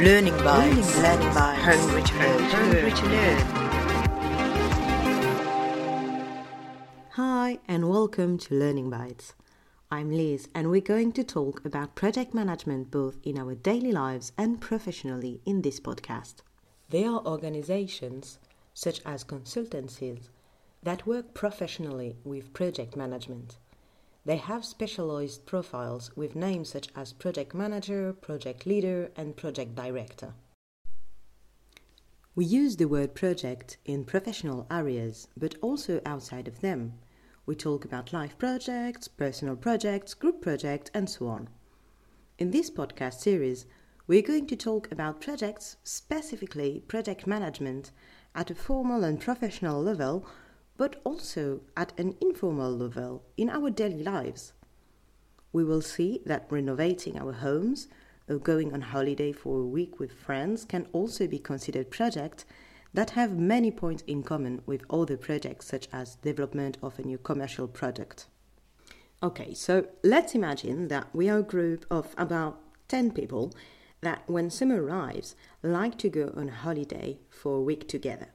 Learning Bites learning Bites hungry to learn, hungry to learn. Hi, and welcome to Learning Bites. I'm Liz, and we're going to talk about project management both in our daily lives and professionally in this podcast. There are organizations, such as consultancies, that work professionally with project management. They have specialized profiles with names such as project manager, project leader, and project director. We use the word project in professional areas, but also outside of them. We talk about life projects, personal projects, group projects, and so on. In this podcast series, we're going to talk about projects, specifically project management, at a formal and professional level but also at an informal level in our daily lives. We will see that renovating our homes or going on holiday for a week with friends can also be considered projects that have many points in common with other projects such as development of a new commercial product. Okay, so let's imagine that we are a group of about 10 people that when summer arrives like to go on holiday for a week together.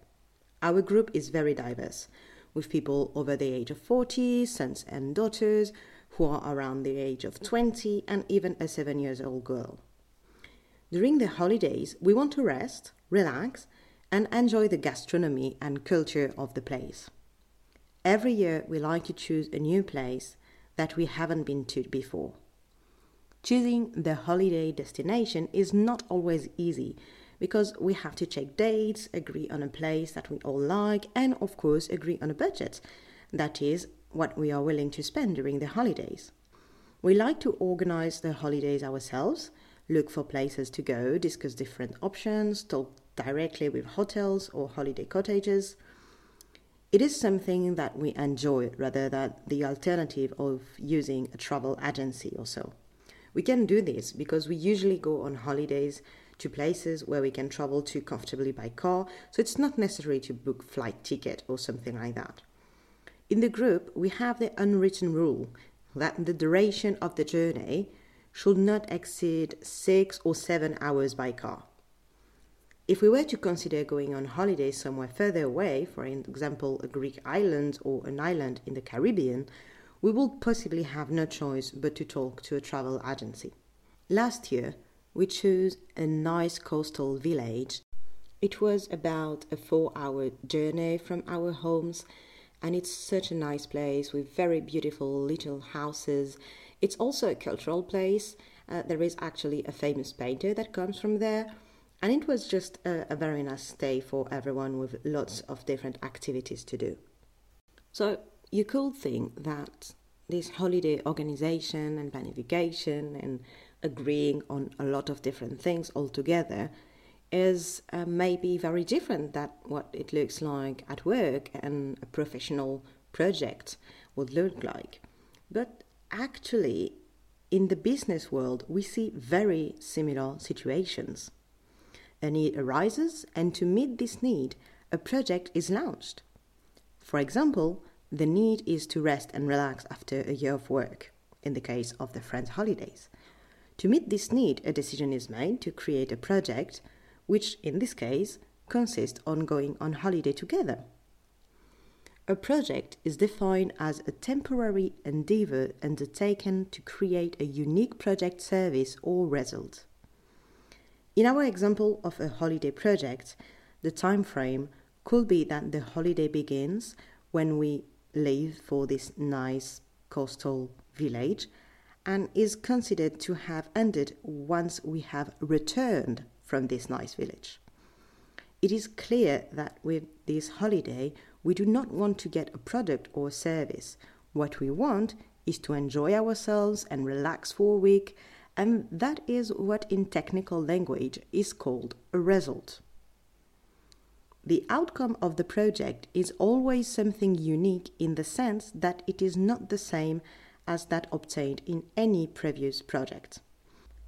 Our group is very diverse with people over the age of 40, sons and daughters who are around the age of 20, and even a 7 years old girl. During the holidays, we want to rest, relax, and enjoy the gastronomy and culture of the place. Every year, we like to choose a new place that we haven't been to before. Choosing the holiday destination is not always easy because we have to check dates, agree on a place that we all like, and of course, agree on a budget. That is, what we are willing to spend during the holidays. We like to organize the holidays ourselves, look for places to go, discuss different options, talk directly with hotels or holiday cottages. It is something that we enjoy rather than the alternative of using a travel agency or so. We can do this because we usually go on holidays to places where we can travel to comfortably by car, so it's not necessary to book flight ticket or something like that. In the group, we have the unwritten rule that the duration of the journey should not exceed 6 or 7 hours by car. If we were to consider going on holiday somewhere further away, for example, a Greek island or an island in the Caribbean, we would possibly have no choice but to talk to a travel agency. Last year, we chose a nice coastal village. It was about a four hour journey from our homes, and it's such a nice place with very beautiful little houses. It's also a cultural place. Uh, there is actually a famous painter that comes from there, and it was just a, a very nice stay for everyone with lots of different activities to do. So, you could think that this holiday organization and planification and agreeing on a lot of different things altogether is uh, maybe very different than what it looks like at work and a professional project would look like. But actually, in the business world, we see very similar situations. A need arises, and to meet this need, a project is launched. For example, the need is to rest and relax after a year of work, in the case of the French holidays. To meet this need, a decision is made to create a project, which in this case consists on going on holiday together. A project is defined as a temporary endeavor undertaken to create a unique project service or result. In our example of a holiday project, the time frame could be that the holiday begins when we leave for this nice coastal village and is considered to have ended once we have returned from this nice village. It is clear that with this holiday, we do not want to get a product or service. What we want is to enjoy ourselves and relax for a week, and that is what in technical language is called a result. The outcome of the project is always something unique in the sense that it is not the same as that obtained in any previous project.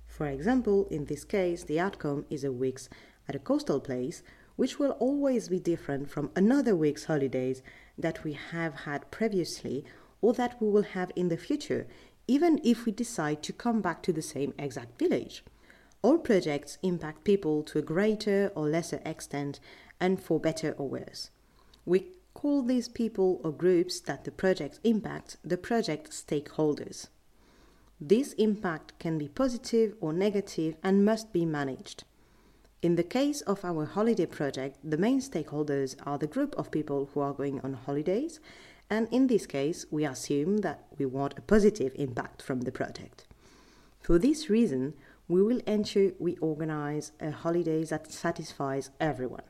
For example, in this case, the outcome is a week's at a coastal place, which will always be different from another week's holidays that we have had previously or that we will have in the future, even if we decide to come back to the same exact village. All projects impact people to a greater or lesser extent and for better or worse. We call these people or groups that the project impacts the project stakeholders. This impact can be positive or negative and must be managed. In the case of our holiday project, the main stakeholders are the group of people who are going on holidays, and in this case, we assume that we want a positive impact from the project. For this reason, we will ensure we organize a holiday that satisfies everyone.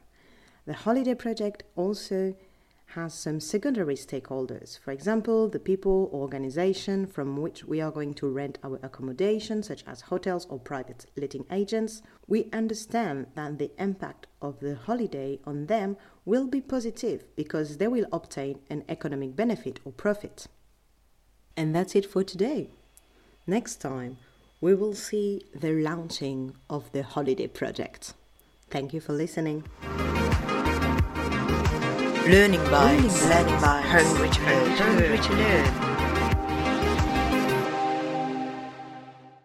The holiday project also has some secondary stakeholders. For example, the people or organization from which we are going to rent our accommodation, such as hotels or private letting agents. We understand that the impact of the holiday on them will be positive because they will obtain an economic benefit or profit. And that's it for today. Next time, we will see the launching of the holiday project. Thank you for listening. Learning Bites, learning Bites, hungry to learn, hungry to learn.